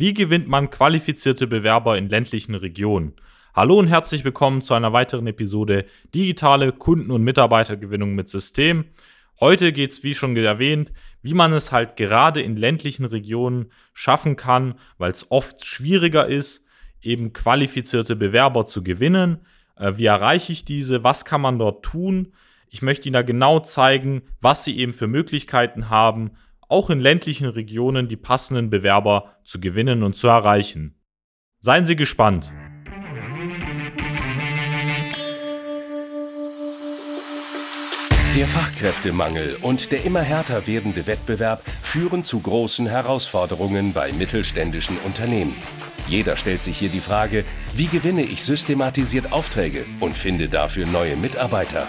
Wie gewinnt man qualifizierte Bewerber in ländlichen Regionen? Hallo und herzlich willkommen zu einer weiteren Episode Digitale Kunden- und Mitarbeitergewinnung mit System. Heute geht es, wie schon erwähnt, wie man es halt gerade in ländlichen Regionen schaffen kann, weil es oft schwieriger ist, eben qualifizierte Bewerber zu gewinnen. Äh, wie erreiche ich diese? Was kann man dort tun? Ich möchte Ihnen da genau zeigen, was Sie eben für Möglichkeiten haben, auch in ländlichen Regionen die passenden Bewerber zu gewinnen und zu erreichen. Seien Sie gespannt. Der Fachkräftemangel und der immer härter werdende Wettbewerb führen zu großen Herausforderungen bei mittelständischen Unternehmen. Jeder stellt sich hier die Frage, wie gewinne ich systematisiert Aufträge und finde dafür neue Mitarbeiter?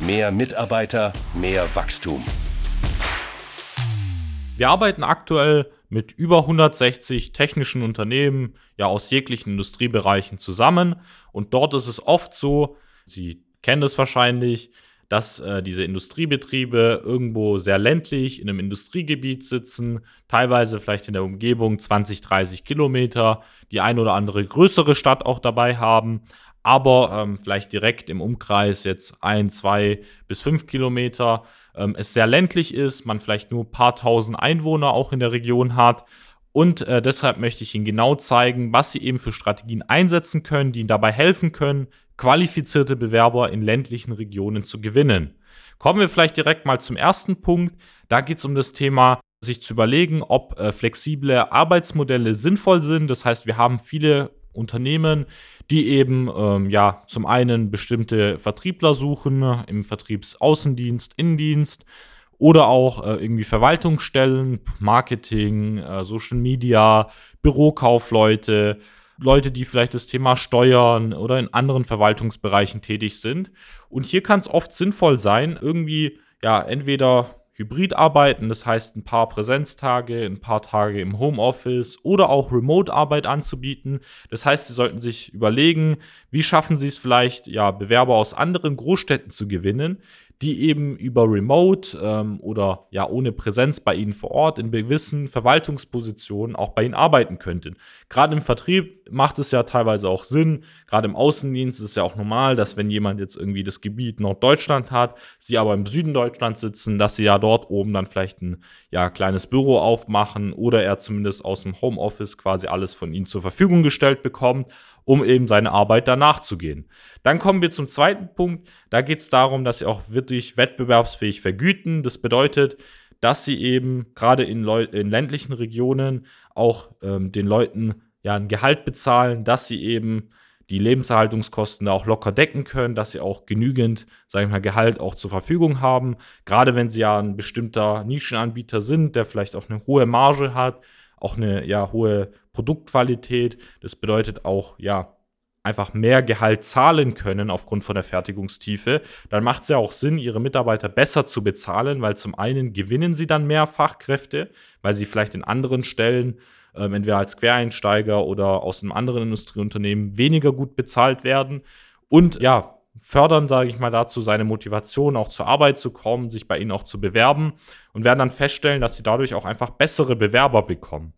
mehr Mitarbeiter, mehr Wachstum. Wir arbeiten aktuell mit über 160 technischen Unternehmen ja aus jeglichen Industriebereichen zusammen und dort ist es oft so, Sie kennen es wahrscheinlich, dass äh, diese Industriebetriebe irgendwo sehr ländlich in einem Industriegebiet sitzen, teilweise vielleicht in der Umgebung 20, 30 Kilometer, die ein oder andere größere Stadt auch dabei haben, aber ähm, vielleicht direkt im Umkreis jetzt ein, zwei bis fünf Kilometer ähm, es sehr ländlich ist, man vielleicht nur ein paar tausend Einwohner auch in der Region hat. Und äh, deshalb möchte ich Ihnen genau zeigen, was Sie eben für Strategien einsetzen können, die Ihnen dabei helfen können, qualifizierte Bewerber in ländlichen Regionen zu gewinnen. Kommen wir vielleicht direkt mal zum ersten Punkt. Da geht es um das Thema, sich zu überlegen, ob äh, flexible Arbeitsmodelle sinnvoll sind. Das heißt, wir haben viele Unternehmen, die eben ähm, ja zum einen bestimmte Vertriebler suchen im Vertriebsaußendienst, Innendienst oder auch äh, irgendwie Verwaltungsstellen, Marketing, äh, Social Media, Bürokaufleute Leute, die vielleicht das Thema Steuern oder in anderen Verwaltungsbereichen tätig sind. Und hier kann es oft sinnvoll sein, irgendwie ja entweder hybrid arbeiten, das heißt ein paar Präsenztage, ein paar Tage im Homeoffice oder auch Remote-Arbeit anzubieten. Das heißt, Sie sollten sich überlegen, wie schaffen Sie es vielleicht, ja, Bewerber aus anderen Großstädten zu gewinnen, die eben über Remote ähm, oder ja ohne Präsenz bei Ihnen vor Ort in gewissen Verwaltungspositionen auch bei Ihnen arbeiten könnten. Gerade im Vertrieb macht es ja teilweise auch Sinn, gerade im Außendienst ist es ja auch normal, dass wenn jemand jetzt irgendwie das Gebiet Norddeutschland hat, Sie aber im Süden Deutschlands sitzen, dass Sie ja dort oben dann vielleicht ein ja, kleines Büro aufmachen oder er zumindest aus dem Homeoffice quasi alles von Ihnen zur Verfügung gestellt bekommt um eben seine Arbeit danach zu gehen. Dann kommen wir zum zweiten Punkt. Da geht es darum, dass sie auch wirklich wettbewerbsfähig vergüten. Das bedeutet, dass sie eben gerade in, in, ländlichen Regionen auch ähm, den Leuten ja ein Gehalt bezahlen, dass sie eben die Lebenserhaltungskosten da auch locker decken können, dass sie auch genügend, sage ich mal, Gehalt auch zur Verfügung haben. Gerade wenn sie ja ein bestimmter Nischenanbieter sind, der vielleicht auch eine hohe Marge hat, auch eine ja hohe Produktqualität. Das bedeutet auch, ja, einfach mehr Gehalt zahlen können aufgrund von der Fertigungstiefe, dann macht es ja auch Sinn, ihre Mitarbeiter besser zu bezahlen, weil zum einen gewinnen sie dann mehr Fachkräfte, weil sie vielleicht in anderen Stellen, äh, entweder als Quereinsteiger oder aus einem anderen Industrieunternehmen, weniger gut bezahlt werden. Und ja, fördern, sage ich mal, dazu seine Motivation, auch zur Arbeit zu kommen, sich bei ihnen auch zu bewerben und werden dann feststellen, dass sie dadurch auch einfach bessere Bewerber bekommen.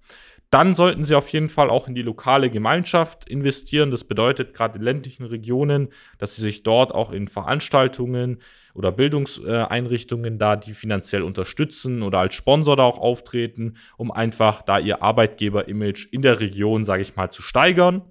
Dann sollten Sie auf jeden Fall auch in die lokale Gemeinschaft investieren. Das bedeutet gerade in ländlichen Regionen, dass Sie sich dort auch in Veranstaltungen oder Bildungseinrichtungen da die finanziell unterstützen oder als Sponsor da auch auftreten, um einfach da Ihr Arbeitgeber-Image in der Region, sage ich mal, zu steigern.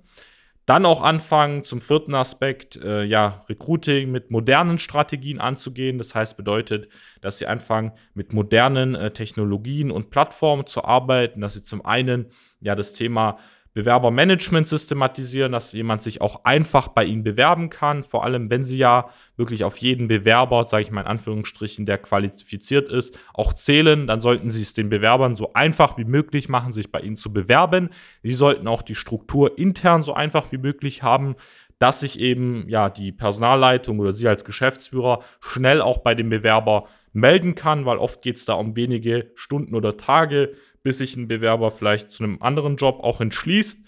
Dann auch anfangen zum vierten Aspekt, äh, ja, Recruiting mit modernen Strategien anzugehen. Das heißt, bedeutet, dass sie anfangen mit modernen äh, Technologien und Plattformen zu arbeiten, dass sie zum einen ja das Thema Bewerbermanagement systematisieren, dass jemand sich auch einfach bei Ihnen bewerben kann. Vor allem, wenn Sie ja wirklich auf jeden Bewerber, sage ich mal in Anführungsstrichen, der qualifiziert ist, auch zählen, dann sollten Sie es den Bewerbern so einfach wie möglich machen, sich bei Ihnen zu bewerben. Sie sollten auch die Struktur intern so einfach wie möglich haben, dass sich eben ja die Personalleitung oder Sie als Geschäftsführer schnell auch bei dem Bewerber melden kann, weil oft geht es da um wenige Stunden oder Tage, bis sich ein Bewerber vielleicht zu einem anderen Job auch entschließt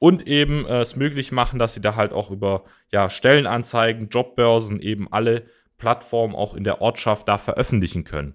und eben äh, es möglich machen, dass sie da halt auch über ja, Stellenanzeigen, Jobbörsen eben alle Plattformen auch in der Ortschaft da veröffentlichen können.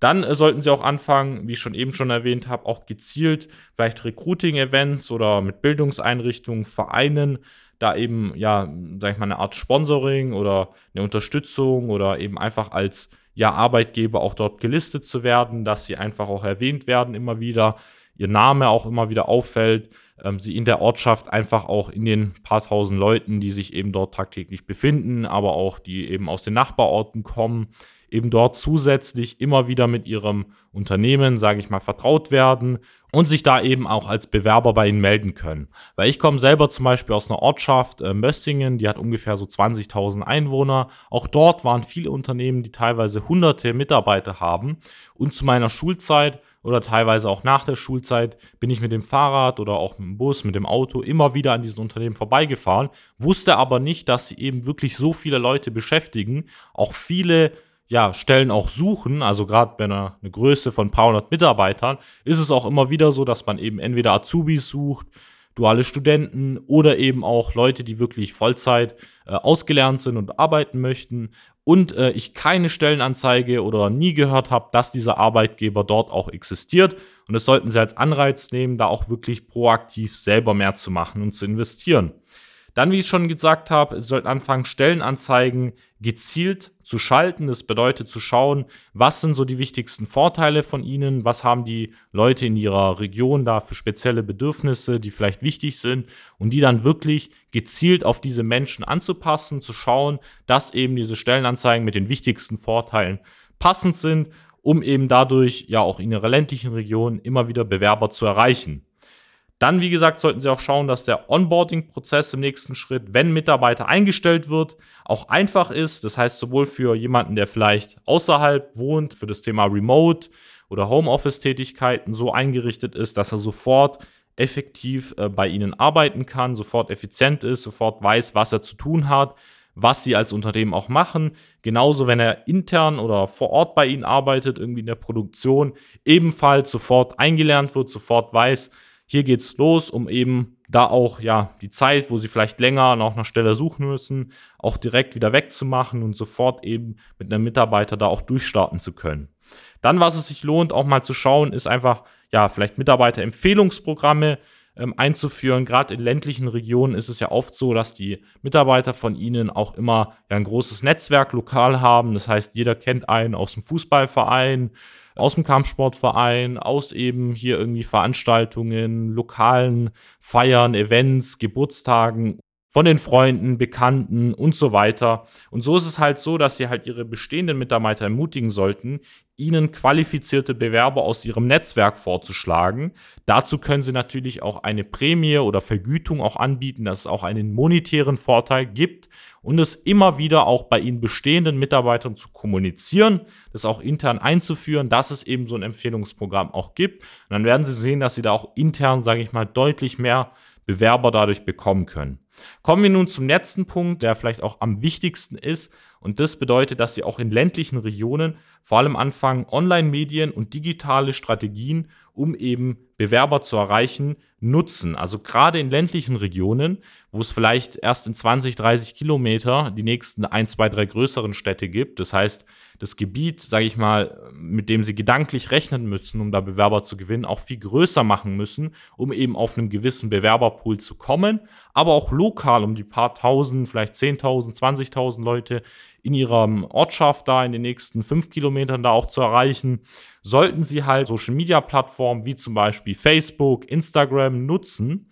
Dann äh, sollten Sie auch anfangen, wie ich schon eben schon erwähnt habe, auch gezielt vielleicht Recruiting-Events oder mit Bildungseinrichtungen, Vereinen, da eben, ja, sag ich mal, eine Art Sponsoring oder eine Unterstützung oder eben einfach als ja, Arbeitgeber auch dort gelistet zu werden, dass sie einfach auch erwähnt werden immer wieder, ihr Name auch immer wieder auffällt, ähm, sie in der Ortschaft einfach auch in den paar tausend Leuten, die sich eben dort tagtäglich befinden, aber auch die eben aus den Nachbarorten kommen, eben dort zusätzlich immer wieder mit ihrem Unternehmen, sage ich mal, vertraut werden und sich da eben auch als Bewerber bei ihnen melden können. Weil ich komme selber zum Beispiel aus einer Ortschaft, äh, Mössingen, die hat ungefähr so 20.000 Einwohner. Auch dort waren viele Unternehmen, die teilweise hunderte Mitarbeiter haben. Und zu meiner Schulzeit oder teilweise auch nach der Schulzeit bin ich mit dem Fahrrad oder auch mit dem Bus, mit dem Auto immer wieder an diesen Unternehmen vorbeigefahren, wusste aber nicht, dass sie eben wirklich so viele Leute beschäftigen, auch viele ja, Stellen auch suchen, also gerade bei einer eine Größe von ein paar hundert Mitarbeitern, ist es auch immer wieder so, dass man eben entweder Azubis sucht, duale Studenten oder eben auch Leute, die wirklich Vollzeit äh, ausgelernt sind und arbeiten möchten. Und äh, ich keine Stellenanzeige oder nie gehört habe, dass dieser Arbeitgeber dort auch existiert. Und das sollten Sie als Anreiz nehmen, da auch wirklich proaktiv selber mehr zu machen und zu investieren. Dann, wie ich schon gesagt habe, Sie sollten anfangen, Stellenanzeigen gezielt zu schalten. Das bedeutet zu schauen, was sind so die wichtigsten Vorteile von Ihnen, was haben die Leute in Ihrer Region da für spezielle Bedürfnisse, die vielleicht wichtig sind und die dann wirklich gezielt auf diese Menschen anzupassen, zu schauen, dass eben diese Stellenanzeigen mit den wichtigsten Vorteilen passend sind, um eben dadurch ja auch in Ihrer ländlichen Region immer wieder Bewerber zu erreichen. Dann, wie gesagt, sollten Sie auch schauen, dass der Onboarding-Prozess im nächsten Schritt, wenn Mitarbeiter eingestellt wird, auch einfach ist. Das heißt, sowohl für jemanden, der vielleicht außerhalb wohnt, für das Thema Remote oder Homeoffice-Tätigkeiten so eingerichtet ist, dass er sofort effektiv äh, bei Ihnen arbeiten kann, sofort effizient ist, sofort weiß, was er zu tun hat, was Sie als Unternehmen auch machen. Genauso, wenn er intern oder vor Ort bei Ihnen arbeitet, irgendwie in der Produktion, ebenfalls sofort eingelernt wird, sofort weiß, hier geht's los, um eben da auch ja die Zeit, wo sie vielleicht länger nach einer Stelle suchen müssen, auch direkt wieder wegzumachen und sofort eben mit einem Mitarbeiter da auch durchstarten zu können. Dann, was es sich lohnt, auch mal zu schauen, ist einfach ja vielleicht Mitarbeiterempfehlungsprogramme ähm, einzuführen. Gerade in ländlichen Regionen ist es ja oft so, dass die Mitarbeiter von ihnen auch immer ja ein großes Netzwerk lokal haben. Das heißt, jeder kennt einen aus dem Fußballverein aus dem Kampfsportverein, aus eben hier irgendwie Veranstaltungen, lokalen Feiern, Events, Geburtstagen von den Freunden, Bekannten und so weiter. Und so ist es halt so, dass sie halt ihre bestehenden Mitarbeiter ermutigen sollten, ihnen qualifizierte Bewerber aus ihrem Netzwerk vorzuschlagen. Dazu können sie natürlich auch eine Prämie oder Vergütung auch anbieten, dass es auch einen monetären Vorteil gibt und es immer wieder auch bei ihnen bestehenden Mitarbeitern zu kommunizieren, das auch intern einzuführen, dass es eben so ein Empfehlungsprogramm auch gibt. Und dann werden sie sehen, dass sie da auch intern, sage ich mal, deutlich mehr Bewerber dadurch bekommen können. Kommen wir nun zum letzten Punkt, der vielleicht auch am wichtigsten ist. Und das bedeutet, dass Sie auch in ländlichen Regionen vor allem anfangen, Online-Medien und digitale Strategien um eben Bewerber zu erreichen, nutzen. Also gerade in ländlichen Regionen, wo es vielleicht erst in 20, 30 Kilometer die nächsten ein, zwei, drei größeren Städte gibt. Das heißt, das Gebiet, sage ich mal, mit dem sie gedanklich rechnen müssen, um da Bewerber zu gewinnen, auch viel größer machen müssen, um eben auf einen gewissen Bewerberpool zu kommen, aber auch lokal, um die paar tausend, vielleicht 10.000, 20.000 Leute in ihrer Ortschaft da in den nächsten fünf Kilometern da auch zu erreichen, sollten sie halt Social Media Plattformen wie zum Beispiel Facebook, Instagram nutzen.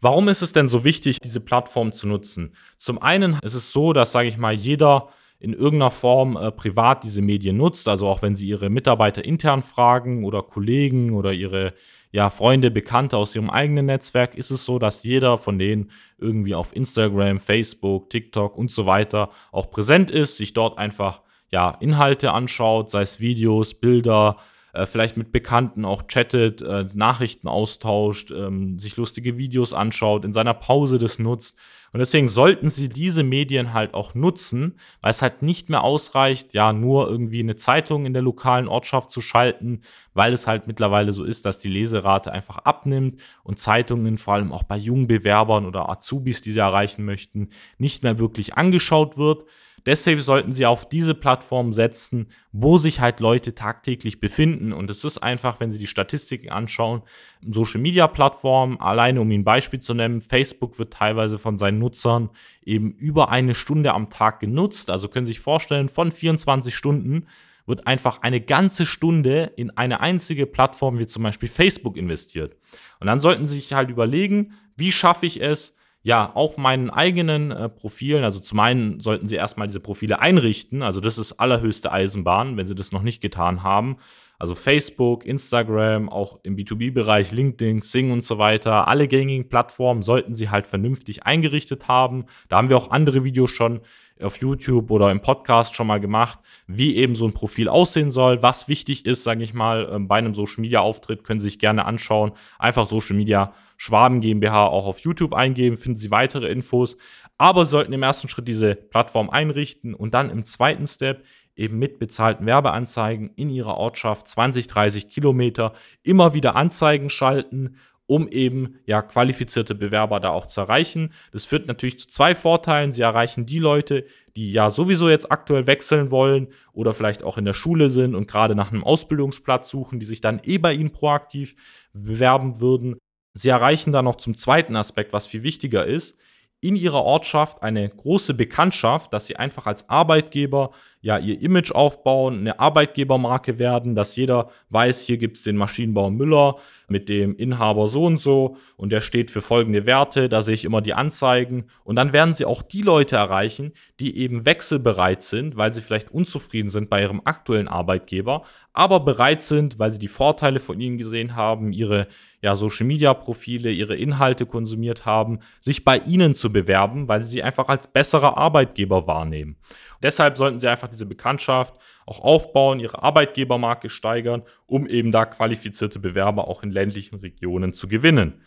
Warum ist es denn so wichtig, diese Plattform zu nutzen? Zum einen ist es so, dass, sage ich mal, jeder in irgendeiner Form äh, privat diese Medien nutzt, also auch wenn sie ihre Mitarbeiter intern fragen oder Kollegen oder ihre ja, Freunde, Bekannte aus ihrem eigenen Netzwerk, ist es so, dass jeder von denen irgendwie auf Instagram, Facebook, TikTok und so weiter auch präsent ist, sich dort einfach ja, Inhalte anschaut, sei es Videos, Bilder, äh, vielleicht mit Bekannten auch chattet, äh, Nachrichten austauscht, ähm, sich lustige Videos anschaut, in seiner Pause das nutzt. Und deswegen sollten sie diese Medien halt auch nutzen, weil es halt nicht mehr ausreicht, ja, nur irgendwie eine Zeitung in der lokalen Ortschaft zu schalten, weil es halt mittlerweile so ist, dass die Leserate einfach abnimmt und Zeitungen, vor allem auch bei jungen Bewerbern oder Azubis, die sie erreichen möchten, nicht mehr wirklich angeschaut wird. Deshalb sollten sie auf diese Plattform setzen, wo sich halt Leute tagtäglich befinden. Und es ist einfach, wenn sie die Statistiken anschauen, Social Media Plattformen, alleine um Ihnen ein Beispiel zu nennen, Facebook wird teilweise von seinen Nutzern eben über eine Stunde am Tag genutzt. Also können Sie sich vorstellen, von 24 Stunden wird einfach eine ganze Stunde in eine einzige Plattform wie zum Beispiel Facebook investiert. Und dann sollten Sie sich halt überlegen, wie schaffe ich es, ja, auf meinen eigenen äh, Profilen, also zum einen sollten Sie erstmal diese Profile einrichten, also das ist allerhöchste Eisenbahn, wenn Sie das noch nicht getan haben. Also Facebook, Instagram, auch im B2B-Bereich, LinkedIn, Sing und so weiter, alle gängigen Plattformen sollten Sie halt vernünftig eingerichtet haben. Da haben wir auch andere Videos schon auf YouTube oder im Podcast schon mal gemacht, wie eben so ein Profil aussehen soll, was wichtig ist, sage ich mal, ähm, bei einem Social Media Auftritt, können Sie sich gerne anschauen. Einfach Social Media Schwaben GmbH auch auf YouTube eingeben, finden Sie weitere Infos. Aber sollten im ersten Schritt diese Plattform einrichten und dann im zweiten Step eben mit bezahlten Werbeanzeigen in Ihrer Ortschaft 20, 30 Kilometer immer wieder Anzeigen schalten um eben ja qualifizierte Bewerber da auch zu erreichen. Das führt natürlich zu zwei Vorteilen. Sie erreichen die Leute, die ja sowieso jetzt aktuell wechseln wollen oder vielleicht auch in der Schule sind und gerade nach einem Ausbildungsplatz suchen, die sich dann eh bei ihnen proaktiv bewerben würden. Sie erreichen dann noch zum zweiten Aspekt, was viel wichtiger ist, in ihrer Ortschaft eine große Bekanntschaft, dass sie einfach als Arbeitgeber ja ihr Image aufbauen, eine Arbeitgebermarke werden, dass jeder weiß, hier gibt es den Maschinenbau Müller mit dem Inhaber so und so und der steht für folgende Werte, da sehe ich immer die Anzeigen und dann werden sie auch die Leute erreichen, die eben wechselbereit sind, weil sie vielleicht unzufrieden sind bei ihrem aktuellen Arbeitgeber, aber bereit sind, weil sie die Vorteile von ihnen gesehen haben, ihre ja, Social Media Profile, ihre Inhalte konsumiert haben, sich bei ihnen zu bewerben, weil sie sie einfach als bessere Arbeitgeber wahrnehmen. Deshalb sollten sie einfach diese Bekanntschaft auch aufbauen, ihre Arbeitgebermarke steigern, um eben da qualifizierte Bewerber auch in ländlichen Regionen zu gewinnen.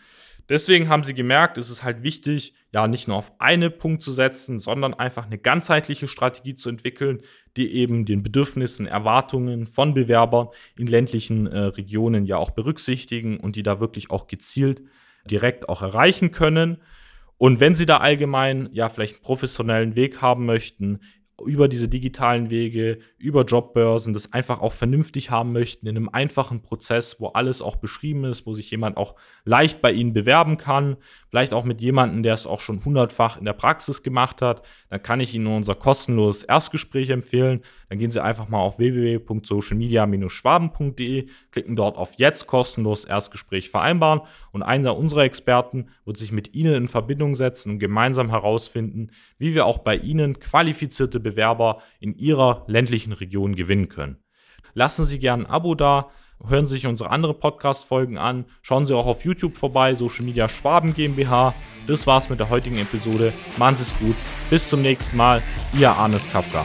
Deswegen haben sie gemerkt, es ist halt wichtig, ja, nicht nur auf einen Punkt zu setzen, sondern einfach eine ganzheitliche Strategie zu entwickeln, die eben den Bedürfnissen, Erwartungen von Bewerbern in ländlichen äh, Regionen ja auch berücksichtigen und die da wirklich auch gezielt direkt auch erreichen können. Und wenn Sie da allgemein ja vielleicht einen professionellen Weg haben möchten, über diese digitalen Wege, über Jobbörsen, das einfach auch vernünftig haben möchten, in einem einfachen Prozess, wo alles auch beschrieben ist, wo sich jemand auch leicht bei Ihnen bewerben kann, vielleicht auch mit jemandem, der es auch schon hundertfach in der Praxis gemacht hat, dann kann ich Ihnen unser kostenloses Erstgespräch empfehlen. Dann gehen Sie einfach mal auf www.socialmedia-schwaben.de, klicken dort auf Jetzt kostenlos Erstgespräch vereinbaren und einer unserer Experten wird sich mit Ihnen in Verbindung setzen und gemeinsam herausfinden, wie wir auch bei Ihnen qualifizierte Bewerber in Ihrer ländlichen Region gewinnen können. Lassen Sie gerne ein Abo da, hören Sie sich unsere anderen Podcast-Folgen an, schauen Sie auch auf YouTube vorbei, Social Media Schwaben GmbH. Das war's mit der heutigen Episode. Machen Sie es gut. Bis zum nächsten Mal. Ihr Arnes Kafka.